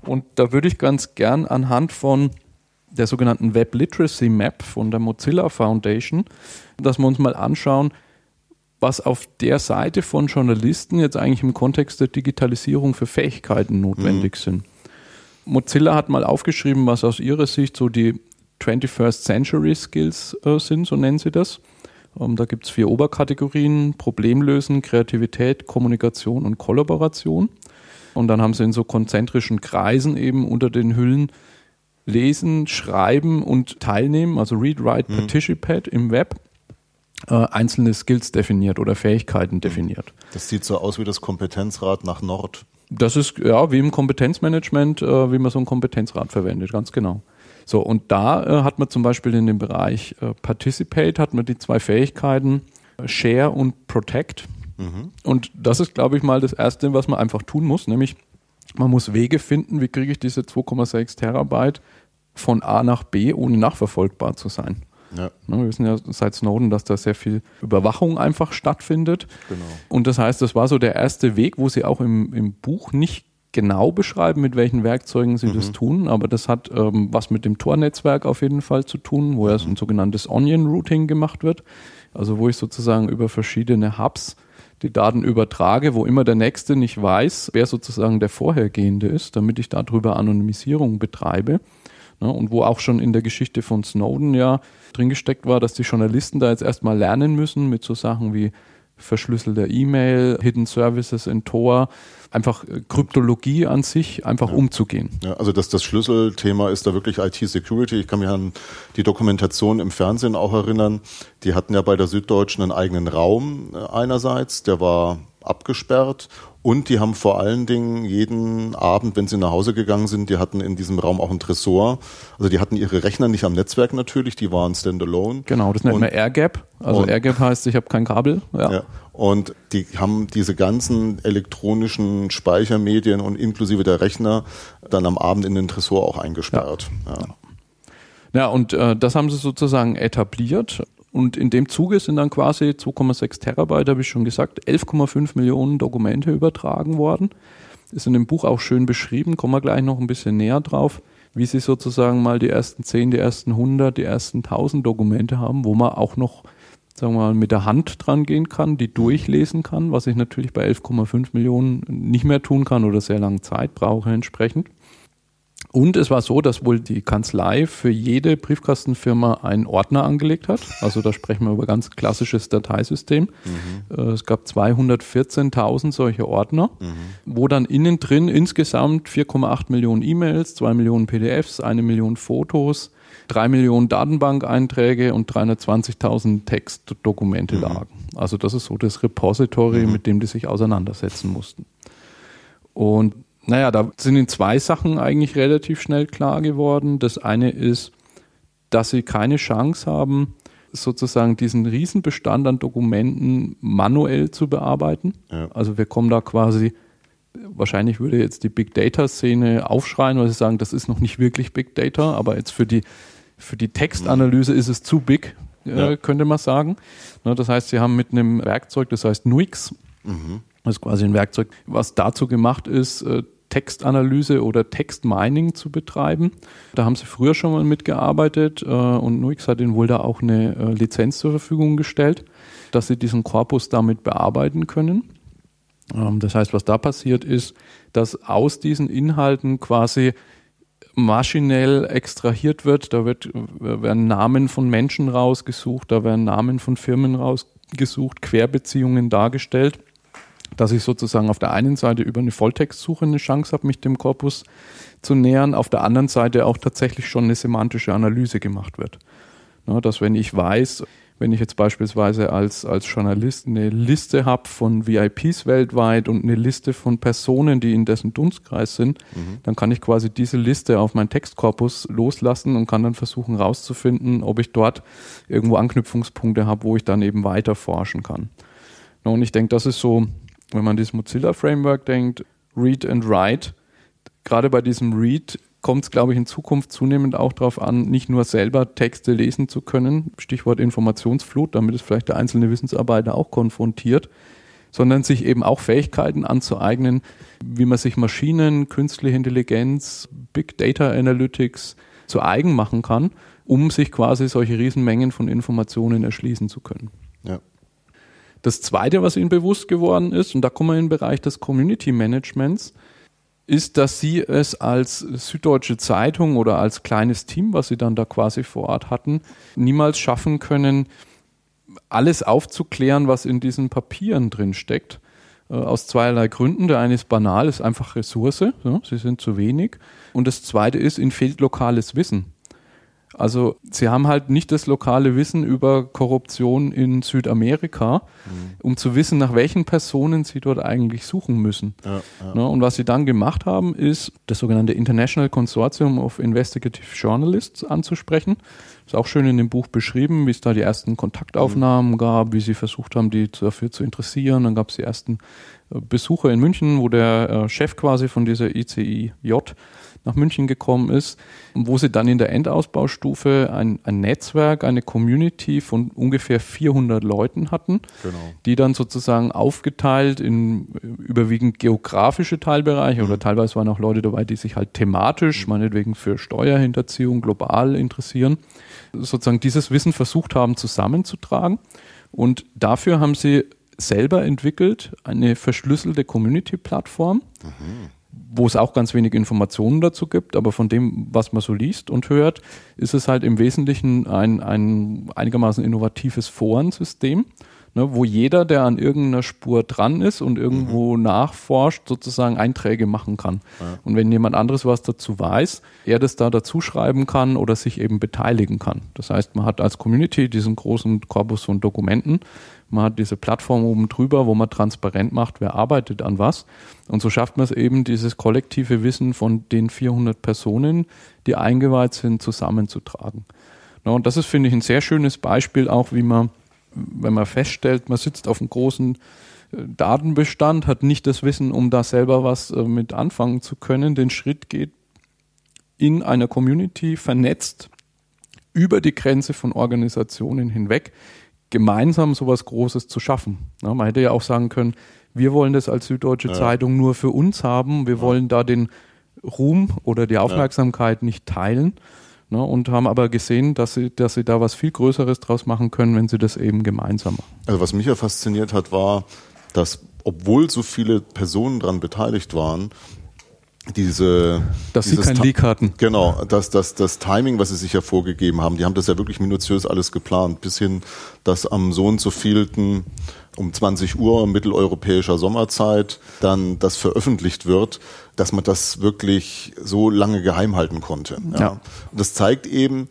Und da würde ich ganz gern anhand von der sogenannten Web Literacy Map von der Mozilla Foundation, dass wir uns mal anschauen, was auf der Seite von Journalisten jetzt eigentlich im Kontext der Digitalisierung für Fähigkeiten notwendig mhm. sind. Mozilla hat mal aufgeschrieben, was aus ihrer Sicht so die 21st Century Skills äh, sind, so nennen sie das. Ähm, da gibt es vier Oberkategorien, Problemlösen, Kreativität, Kommunikation und Kollaboration. Und dann haben sie in so konzentrischen Kreisen eben unter den Hüllen Lesen, Schreiben und Teilnehmen, also Read, Write, mhm. Participate im Web äh, einzelne Skills definiert oder Fähigkeiten definiert. Das sieht so aus wie das Kompetenzrad nach Nord. Das ist ja wie im Kompetenzmanagement, äh, wie man so ein Kompetenzrad verwendet, ganz genau. So, und da äh, hat man zum Beispiel in dem Bereich äh, Participate, hat man die zwei Fähigkeiten äh, Share und Protect. Mhm. Und das ist, glaube ich, mal das Erste, was man einfach tun muss, nämlich man muss Wege finden, wie kriege ich diese 2,6 Terabyte von A nach B, ohne nachverfolgbar zu sein. Ja. Ne, wir wissen ja seit Snowden, dass da sehr viel Überwachung einfach stattfindet. Genau. Und das heißt, das war so der erste Weg, wo sie auch im, im Buch nicht genau beschreiben, mit welchen Werkzeugen sie mhm. das tun, aber das hat ähm, was mit dem Tor-Netzwerk auf jeden Fall zu tun, wo ja mhm. ein sogenanntes Onion-Routing gemacht wird. Also wo ich sozusagen über verschiedene Hubs die Daten übertrage, wo immer der Nächste nicht weiß, wer sozusagen der Vorhergehende ist, damit ich darüber Anonymisierung betreibe. Ne, und wo auch schon in der Geschichte von Snowden ja drin gesteckt war, dass die Journalisten da jetzt erstmal lernen müssen mit so Sachen wie verschlüsselter E-Mail, Hidden Services in Tor, einfach äh, Kryptologie an sich einfach ja. umzugehen. Ja, also das, das Schlüsselthema ist da wirklich IT-Security. Ich kann mich an die Dokumentation im Fernsehen auch erinnern. Die hatten ja bei der Süddeutschen einen eigenen Raum äh, einerseits, der war abgesperrt und die haben vor allen Dingen jeden Abend, wenn sie nach Hause gegangen sind, die hatten in diesem Raum auch einen Tresor. Also die hatten ihre Rechner nicht am Netzwerk natürlich, die waren standalone. Genau, das nennt man AirGap. Also AirGap heißt, ich habe kein Kabel. Ja. ja. Und die haben diese ganzen elektronischen Speichermedien und inklusive der Rechner dann am Abend in den Tresor auch eingesperrt. Ja, ja. ja und äh, das haben sie sozusagen etabliert. Und in dem Zuge sind dann quasi 2,6 Terabyte, habe ich schon gesagt, 11,5 Millionen Dokumente übertragen worden. Ist in dem Buch auch schön beschrieben, kommen wir gleich noch ein bisschen näher drauf, wie sie sozusagen mal die ersten 10, die ersten 100, die ersten 1000 Dokumente haben, wo man auch noch sagen wir mal, mit der Hand dran gehen kann, die durchlesen kann, was ich natürlich bei 11,5 Millionen nicht mehr tun kann oder sehr lange Zeit brauche entsprechend. Und es war so, dass wohl die Kanzlei für jede Briefkastenfirma einen Ordner angelegt hat. Also da sprechen wir über ganz klassisches Dateisystem. Mhm. Äh, es gab 214.000 solche Ordner, mhm. wo dann innen drin insgesamt 4,8 Millionen E-Mails, 2 Millionen PDFs, eine Million Fotos, 3 Millionen Datenbank-Einträge und 320.000 Textdokumente mhm. lagen. Also das ist so das Repository, mhm. mit dem die sich auseinandersetzen mussten. Und naja, da sind in zwei Sachen eigentlich relativ schnell klar geworden. Das eine ist, dass sie keine Chance haben, sozusagen diesen Riesenbestand an Dokumenten manuell zu bearbeiten. Ja. Also wir kommen da quasi, wahrscheinlich würde jetzt die Big Data-Szene aufschreien, weil sie sagen, das ist noch nicht wirklich Big Data, aber jetzt für die, für die Textanalyse ist es zu big, äh, ja. könnte man sagen. Ne, das heißt, sie haben mit einem Werkzeug, das heißt Nuix, mhm. das ist quasi ein Werkzeug, was dazu gemacht ist, äh, Textanalyse oder Textmining zu betreiben. Da haben sie früher schon mal mitgearbeitet äh, und Nuix hat ihnen wohl da auch eine äh, Lizenz zur Verfügung gestellt, dass sie diesen Korpus damit bearbeiten können. Ähm, das heißt, was da passiert ist, dass aus diesen Inhalten quasi maschinell extrahiert wird. Da wird, werden Namen von Menschen rausgesucht, da werden Namen von Firmen rausgesucht, Querbeziehungen dargestellt, dass ich sozusagen auf der einen Seite über eine Volltextsuche eine Chance habe, mich dem Korpus zu nähern, auf der anderen Seite auch tatsächlich schon eine semantische Analyse gemacht wird. Na, dass wenn ich weiß, wenn ich jetzt beispielsweise als, als Journalist eine Liste habe von VIPs weltweit und eine Liste von Personen, die in dessen Dunstkreis sind, mhm. dann kann ich quasi diese Liste auf meinen Textkorpus loslassen und kann dann versuchen rauszufinden, ob ich dort irgendwo Anknüpfungspunkte habe, wo ich dann eben weiter forschen kann. Und ich denke, das ist so, wenn man dieses Mozilla Framework denkt, Read and Write, gerade bei diesem Read kommt es, glaube ich, in Zukunft zunehmend auch darauf an, nicht nur selber Texte lesen zu können, Stichwort Informationsflut, damit es vielleicht der einzelne Wissensarbeiter auch konfrontiert, sondern sich eben auch Fähigkeiten anzueignen, wie man sich Maschinen, künstliche Intelligenz, Big Data Analytics zu eigen machen kann, um sich quasi solche Riesenmengen von Informationen erschließen zu können. Ja. Das Zweite, was Ihnen bewusst geworden ist, und da kommen wir in den Bereich des Community Managements, ist, dass sie es als Süddeutsche Zeitung oder als kleines Team, was sie dann da quasi vor Ort hatten, niemals schaffen können, alles aufzuklären, was in diesen Papieren drin steckt. Äh, aus zweierlei Gründen. Der eine ist banal, ist einfach Ressource, sie sind zu wenig. Und das zweite ist, ihnen fehlt lokales Wissen. Also sie haben halt nicht das lokale Wissen über Korruption in Südamerika, mhm. um zu wissen, nach welchen Personen sie dort eigentlich suchen müssen. Ja, ja. Ne, und was sie dann gemacht haben, ist das sogenannte International Consortium of Investigative Journalists anzusprechen. Ist auch schön in dem Buch beschrieben, wie es da die ersten Kontaktaufnahmen mhm. gab, wie sie versucht haben, die dafür zu interessieren. Dann gab es die ersten äh, Besuche in München, wo der äh, Chef quasi von dieser ICIJ nach München gekommen ist, wo sie dann in der Endausbaustufe ein, ein Netzwerk, eine Community von ungefähr 400 Leuten hatten, genau. die dann sozusagen aufgeteilt in überwiegend geografische Teilbereiche mhm. oder teilweise waren auch Leute dabei, die sich halt thematisch, mhm. meinetwegen für Steuerhinterziehung global interessieren, sozusagen dieses Wissen versucht haben zusammenzutragen. Und dafür haben sie selber entwickelt eine verschlüsselte Community-Plattform, mhm wo es auch ganz wenig Informationen dazu gibt, aber von dem, was man so liest und hört, ist es halt im Wesentlichen ein, ein einigermaßen innovatives Forensystem, ne, wo jeder, der an irgendeiner Spur dran ist und irgendwo mhm. nachforscht, sozusagen Einträge machen kann. Ja. Und wenn jemand anderes was dazu weiß, er das da dazu schreiben kann oder sich eben beteiligen kann. Das heißt, man hat als Community diesen großen Korpus von Dokumenten, man hat diese Plattform oben drüber, wo man transparent macht, wer arbeitet an was. Und so schafft man es eben, dieses kollektive Wissen von den 400 Personen, die eingeweiht sind, zusammenzutragen. und das ist, finde ich, ein sehr schönes Beispiel auch, wie man, wenn man feststellt, man sitzt auf einem großen äh, Datenbestand, hat nicht das Wissen, um da selber was äh, mit anfangen zu können, den Schritt geht in einer Community vernetzt über die Grenze von Organisationen hinweg gemeinsam sowas Großes zu schaffen. Ja, man hätte ja auch sagen können, wir wollen das als Süddeutsche ja. Zeitung nur für uns haben, wir ja. wollen da den Ruhm oder die Aufmerksamkeit nicht teilen. Ne, und haben aber gesehen, dass sie, dass sie da was viel Größeres draus machen können, wenn sie das eben gemeinsam machen. Also was mich ja fasziniert hat, war, dass obwohl so viele Personen daran beteiligt waren, diese dass sie kein Leak hatten. Genau, das, das, das Timing, was sie sich ja vorgegeben haben, die haben das ja wirklich minutiös alles geplant, bis hin, dass am so und so vielten um 20 Uhr mitteleuropäischer Sommerzeit dann das veröffentlicht wird, dass man das wirklich so lange geheim halten konnte. Ja. ja. Und das zeigt eben,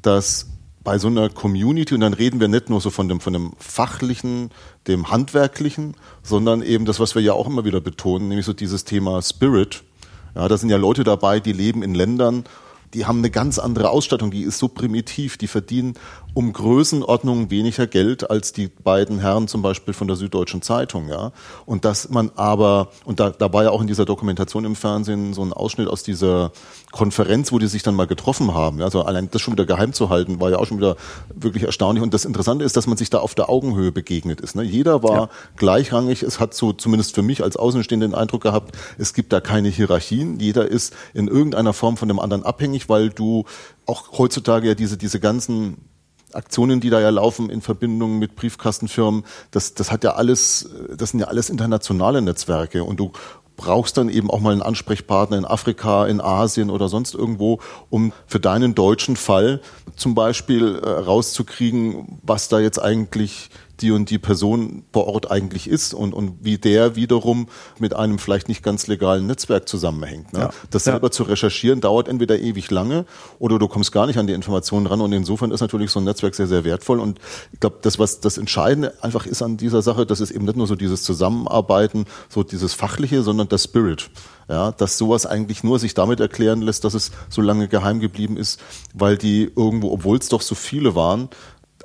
dass bei so einer Community, und dann reden wir nicht nur so von dem, von dem fachlichen, dem handwerklichen, sondern eben das, was wir ja auch immer wieder betonen, nämlich so dieses Thema Spirit, ja, da sind ja Leute dabei, die leben in Ländern, die haben eine ganz andere Ausstattung, die ist so primitiv, die verdienen um Größenordnung weniger Geld als die beiden Herren zum Beispiel von der Süddeutschen Zeitung, ja. Und dass man aber, und da, da war ja auch in dieser Dokumentation im Fernsehen so ein Ausschnitt aus dieser Konferenz, wo die sich dann mal getroffen haben. Also allein das schon wieder geheim zu halten, war ja auch schon wieder wirklich erstaunlich. Und das Interessante ist, dass man sich da auf der Augenhöhe begegnet ist. Ne? Jeder war ja. gleichrangig. Es hat so zumindest für mich als Außenstehender den Eindruck gehabt, es gibt da keine Hierarchien. Jeder ist in irgendeiner Form von dem anderen abhängig, weil du auch heutzutage ja diese, diese ganzen Aktionen, die da ja laufen in Verbindung mit Briefkastenfirmen, das, das hat ja alles, das sind ja alles internationale Netzwerke. Und du brauchst dann eben auch mal einen Ansprechpartner in Afrika, in Asien oder sonst irgendwo, um für deinen deutschen Fall zum Beispiel äh, rauszukriegen, was da jetzt eigentlich die und die Person vor Ort eigentlich ist und, und wie der wiederum mit einem vielleicht nicht ganz legalen Netzwerk zusammenhängt. Ne? Ja. Das selber ja. zu recherchieren dauert entweder ewig lange oder du kommst gar nicht an die Informationen ran und insofern ist natürlich so ein Netzwerk sehr, sehr wertvoll und ich glaube, das, was das Entscheidende einfach ist an dieser Sache, das ist eben nicht nur so dieses Zusammenarbeiten, so dieses Fachliche, sondern der Spirit. Ja, dass sowas eigentlich nur sich damit erklären lässt, dass es so lange geheim geblieben ist, weil die irgendwo, obwohl es doch so viele waren,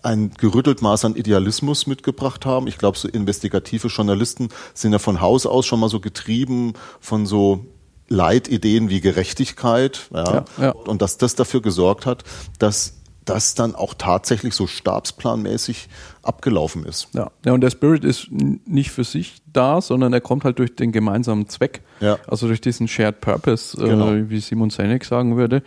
ein gerüttelt Maß an Idealismus mitgebracht haben. Ich glaube, so investigative Journalisten sind ja von Haus aus schon mal so getrieben von so Leitideen wie Gerechtigkeit. Ja, ja, ja. Und dass das dafür gesorgt hat, dass das dann auch tatsächlich so stabsplanmäßig abgelaufen ist. Ja. ja, und der Spirit ist nicht für sich da, sondern er kommt halt durch den gemeinsamen Zweck. Ja. Also durch diesen Shared Purpose, äh, genau. äh, wie Simon Senek sagen würde.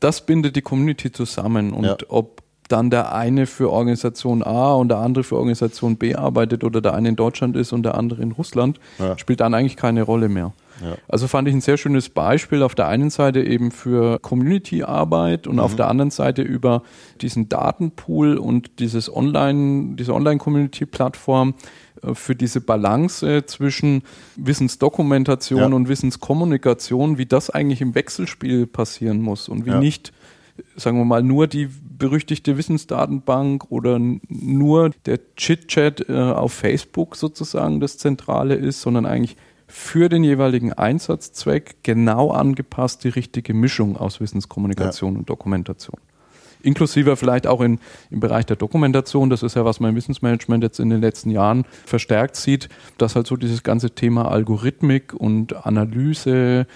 Das bindet die Community zusammen. Und ja. ob dann der eine für Organisation A und der andere für Organisation B arbeitet oder der eine in Deutschland ist und der andere in Russland, ja. spielt dann eigentlich keine Rolle mehr. Ja. Also fand ich ein sehr schönes Beispiel auf der einen Seite eben für Community-Arbeit und mhm. auf der anderen Seite über diesen Datenpool und dieses Online, diese Online-Community-Plattform äh, für diese Balance zwischen Wissensdokumentation ja. und Wissenskommunikation, wie das eigentlich im Wechselspiel passieren muss und wie ja. nicht sagen wir mal, nur die berüchtigte Wissensdatenbank oder nur der Chit-Chat äh, auf Facebook sozusagen das Zentrale ist, sondern eigentlich für den jeweiligen Einsatzzweck genau angepasst die richtige Mischung aus Wissenskommunikation ja. und Dokumentation. Inklusive vielleicht auch in, im Bereich der Dokumentation, das ist ja, was mein Wissensmanagement jetzt in den letzten Jahren verstärkt sieht, dass halt so dieses ganze Thema Algorithmik und Analyse,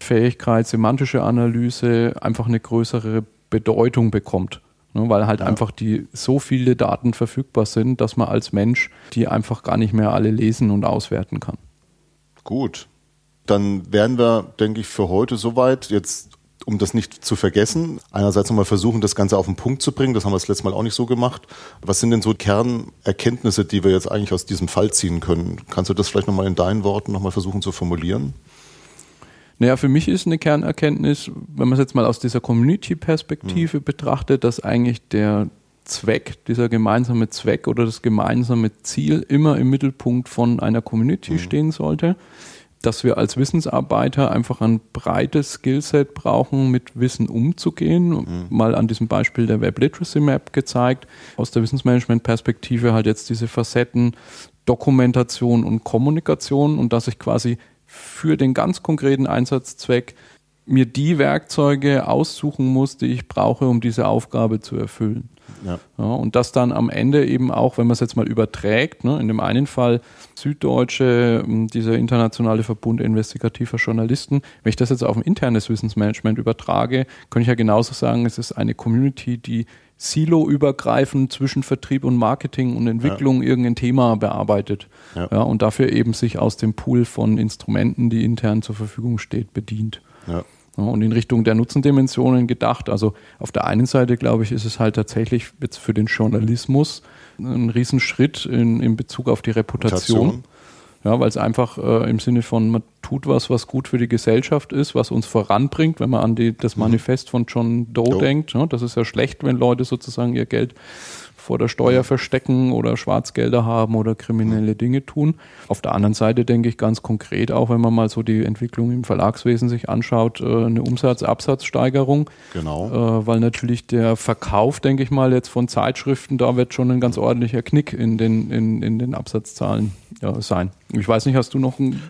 Fähigkeit, semantische Analyse einfach eine größere Bedeutung bekommt. Ne, weil halt ja. einfach die so viele Daten verfügbar sind, dass man als Mensch die einfach gar nicht mehr alle lesen und auswerten kann. Gut. Dann wären wir, denke ich, für heute soweit. Jetzt, um das nicht zu vergessen, einerseits nochmal versuchen, das Ganze auf den Punkt zu bringen. Das haben wir das letzte Mal auch nicht so gemacht. Was sind denn so Kernerkenntnisse, die wir jetzt eigentlich aus diesem Fall ziehen können? Kannst du das vielleicht nochmal in deinen Worten nochmal versuchen zu formulieren? Naja, für mich ist eine Kernerkenntnis, wenn man es jetzt mal aus dieser Community-Perspektive mhm. betrachtet, dass eigentlich der Zweck, dieser gemeinsame Zweck oder das gemeinsame Ziel immer im Mittelpunkt von einer Community mhm. stehen sollte. Dass wir als Wissensarbeiter einfach ein breites Skillset brauchen, mit Wissen umzugehen. Mhm. Mal an diesem Beispiel der Web Literacy Map gezeigt. Aus der Wissensmanagement-Perspektive halt jetzt diese Facetten Dokumentation und Kommunikation und dass ich quasi für den ganz konkreten Einsatzzweck mir die Werkzeuge aussuchen muss, die ich brauche, um diese Aufgabe zu erfüllen. Ja. ja. und das dann am Ende eben auch, wenn man es jetzt mal überträgt, ne, in dem einen Fall Süddeutsche, dieser internationale Verbund investigativer Journalisten, wenn ich das jetzt auf ein internes Wissensmanagement übertrage, kann ich ja genauso sagen, es ist eine Community, die Silo-übergreifend zwischen Vertrieb und Marketing und Entwicklung ja. irgendein Thema bearbeitet. Ja. ja. und dafür eben sich aus dem Pool von Instrumenten, die intern zur Verfügung steht, bedient. Ja. Und in Richtung der Nutzendimensionen gedacht. Also auf der einen Seite, glaube ich, ist es halt tatsächlich jetzt für den Journalismus ein Riesenschritt in, in Bezug auf die Reputation. Reputation. Ja, weil es einfach äh, im Sinne von, man tut was, was gut für die Gesellschaft ist, was uns voranbringt, wenn man an die, das mhm. Manifest von John Doe, Doe. denkt. Ja, das ist ja schlecht, wenn Leute sozusagen ihr Geld vor der Steuer verstecken oder Schwarzgelder haben oder kriminelle Dinge tun. Auf der anderen Seite denke ich ganz konkret, auch wenn man mal so die Entwicklung im Verlagswesen sich anschaut, äh, eine Umsatz-Absatzsteigerung. Genau. Äh, weil natürlich der Verkauf, denke ich mal, jetzt von Zeitschriften, da wird schon ein ganz ordentlicher Knick in den, in, in den Absatzzahlen ja, sein. Ich weiß nicht, hast du noch ein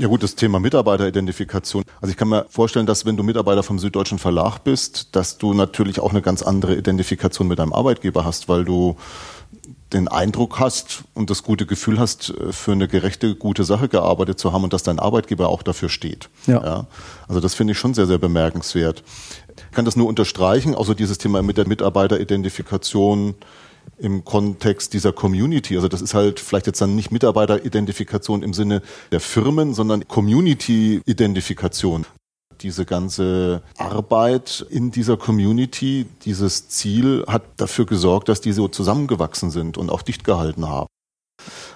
ja gut, das Thema Mitarbeiteridentifikation. Also ich kann mir vorstellen, dass wenn du Mitarbeiter vom Süddeutschen Verlag bist, dass du natürlich auch eine ganz andere Identifikation mit deinem Arbeitgeber hast, weil du den Eindruck hast und das gute Gefühl hast, für eine gerechte, gute Sache gearbeitet zu haben und dass dein Arbeitgeber auch dafür steht. Ja. ja. Also das finde ich schon sehr, sehr bemerkenswert. Ich kann das nur unterstreichen, außer dieses Thema mit der Mitarbeiteridentifikation im Kontext dieser Community. Also das ist halt vielleicht jetzt dann nicht Mitarbeiteridentifikation im Sinne der Firmen, sondern Community-Identifikation. Diese ganze Arbeit in dieser Community, dieses Ziel hat dafür gesorgt, dass die so zusammengewachsen sind und auch dicht gehalten haben.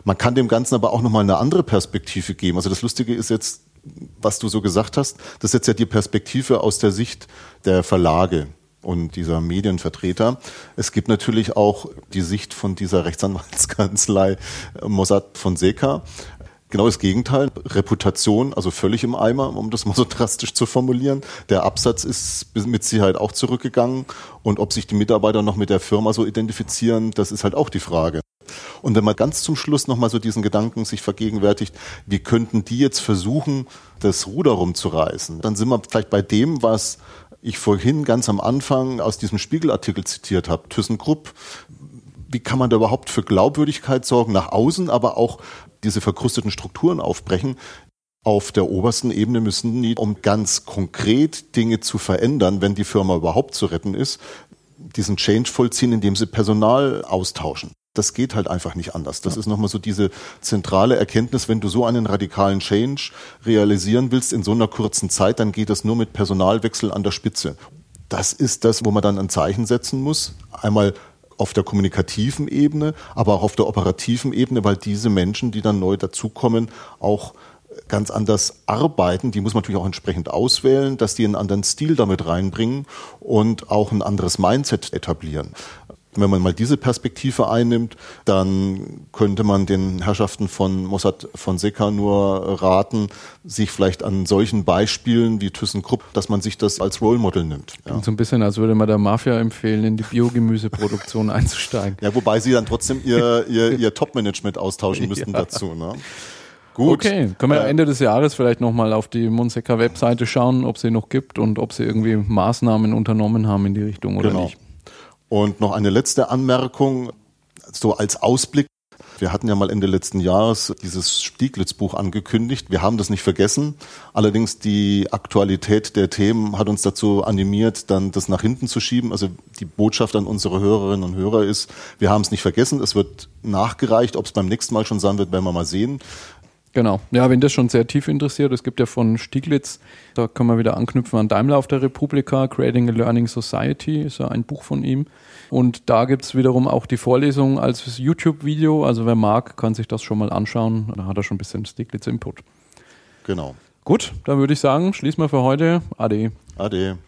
Man kann dem Ganzen aber auch nochmal eine andere Perspektive geben. Also das Lustige ist jetzt, was du so gesagt hast, das ist jetzt ja die Perspektive aus der Sicht der Verlage und dieser Medienvertreter. Es gibt natürlich auch die Sicht von dieser Rechtsanwaltskanzlei Mossad Fonseca. Genau das Gegenteil. Reputation, also völlig im Eimer, um das mal so drastisch zu formulieren. Der Absatz ist mit Sicherheit auch zurückgegangen. Und ob sich die Mitarbeiter noch mit der Firma so identifizieren, das ist halt auch die Frage. Und wenn man ganz zum Schluss nochmal so diesen Gedanken sich vergegenwärtigt, wie könnten die jetzt versuchen, das Ruder rumzureißen, dann sind wir vielleicht bei dem, was ich vorhin ganz am Anfang aus diesem Spiegelartikel zitiert habe, ThyssenKrupp, wie kann man da überhaupt für Glaubwürdigkeit sorgen nach außen, aber auch diese verkrusteten Strukturen aufbrechen? Auf der obersten Ebene müssen die, um ganz konkret Dinge zu verändern, wenn die Firma überhaupt zu retten ist, diesen Change vollziehen, indem sie Personal austauschen das geht halt einfach nicht anders. Das ja. ist nochmal so diese zentrale Erkenntnis, wenn du so einen radikalen Change realisieren willst in so einer kurzen Zeit, dann geht das nur mit Personalwechsel an der Spitze. Das ist das, wo man dann ein Zeichen setzen muss. Einmal auf der kommunikativen Ebene, aber auch auf der operativen Ebene, weil diese Menschen, die dann neu dazukommen, auch ganz anders arbeiten. Die muss man natürlich auch entsprechend auswählen, dass die einen anderen Stil damit reinbringen und auch ein anderes Mindset etablieren. Wenn man mal diese Perspektive einnimmt, dann könnte man den Herrschaften von Mossad Fonseca nur raten, sich vielleicht an solchen Beispielen wie ThyssenKrupp, dass man sich das als Role Model nimmt. Ja. So ein bisschen, als würde man der Mafia empfehlen, in die Biogemüseproduktion einzusteigen. Ja, wobei sie dann trotzdem ihr, ihr, ihr Top-Management austauschen müssten ja. dazu. Ne? Gut. Okay, können wir äh, Ende des Jahres vielleicht nochmal auf die Monseca-Webseite schauen, ob sie noch gibt und ob sie irgendwie Maßnahmen unternommen haben in die Richtung oder genau. nicht. Und noch eine letzte Anmerkung, so als Ausblick. Wir hatten ja mal Ende letzten Jahres dieses Stieglitz-Buch angekündigt. Wir haben das nicht vergessen. Allerdings die Aktualität der Themen hat uns dazu animiert, dann das nach hinten zu schieben. Also die Botschaft an unsere Hörerinnen und Hörer ist, wir haben es nicht vergessen. Es wird nachgereicht. Ob es beim nächsten Mal schon sein wird, werden wir mal sehen. Genau. Ja, wenn das schon sehr tief interessiert, es gibt ja von Stieglitz, da kann man wieder anknüpfen an Daimler auf der Republika, Creating a Learning Society, ist ja ein Buch von ihm. Und da gibt's wiederum auch die Vorlesung als YouTube-Video. Also wer mag, kann sich das schon mal anschauen. Da hat er schon ein bisschen Stieglitz-Input. Genau. Gut, dann würde ich sagen, schließen wir für heute. Ade. Ade.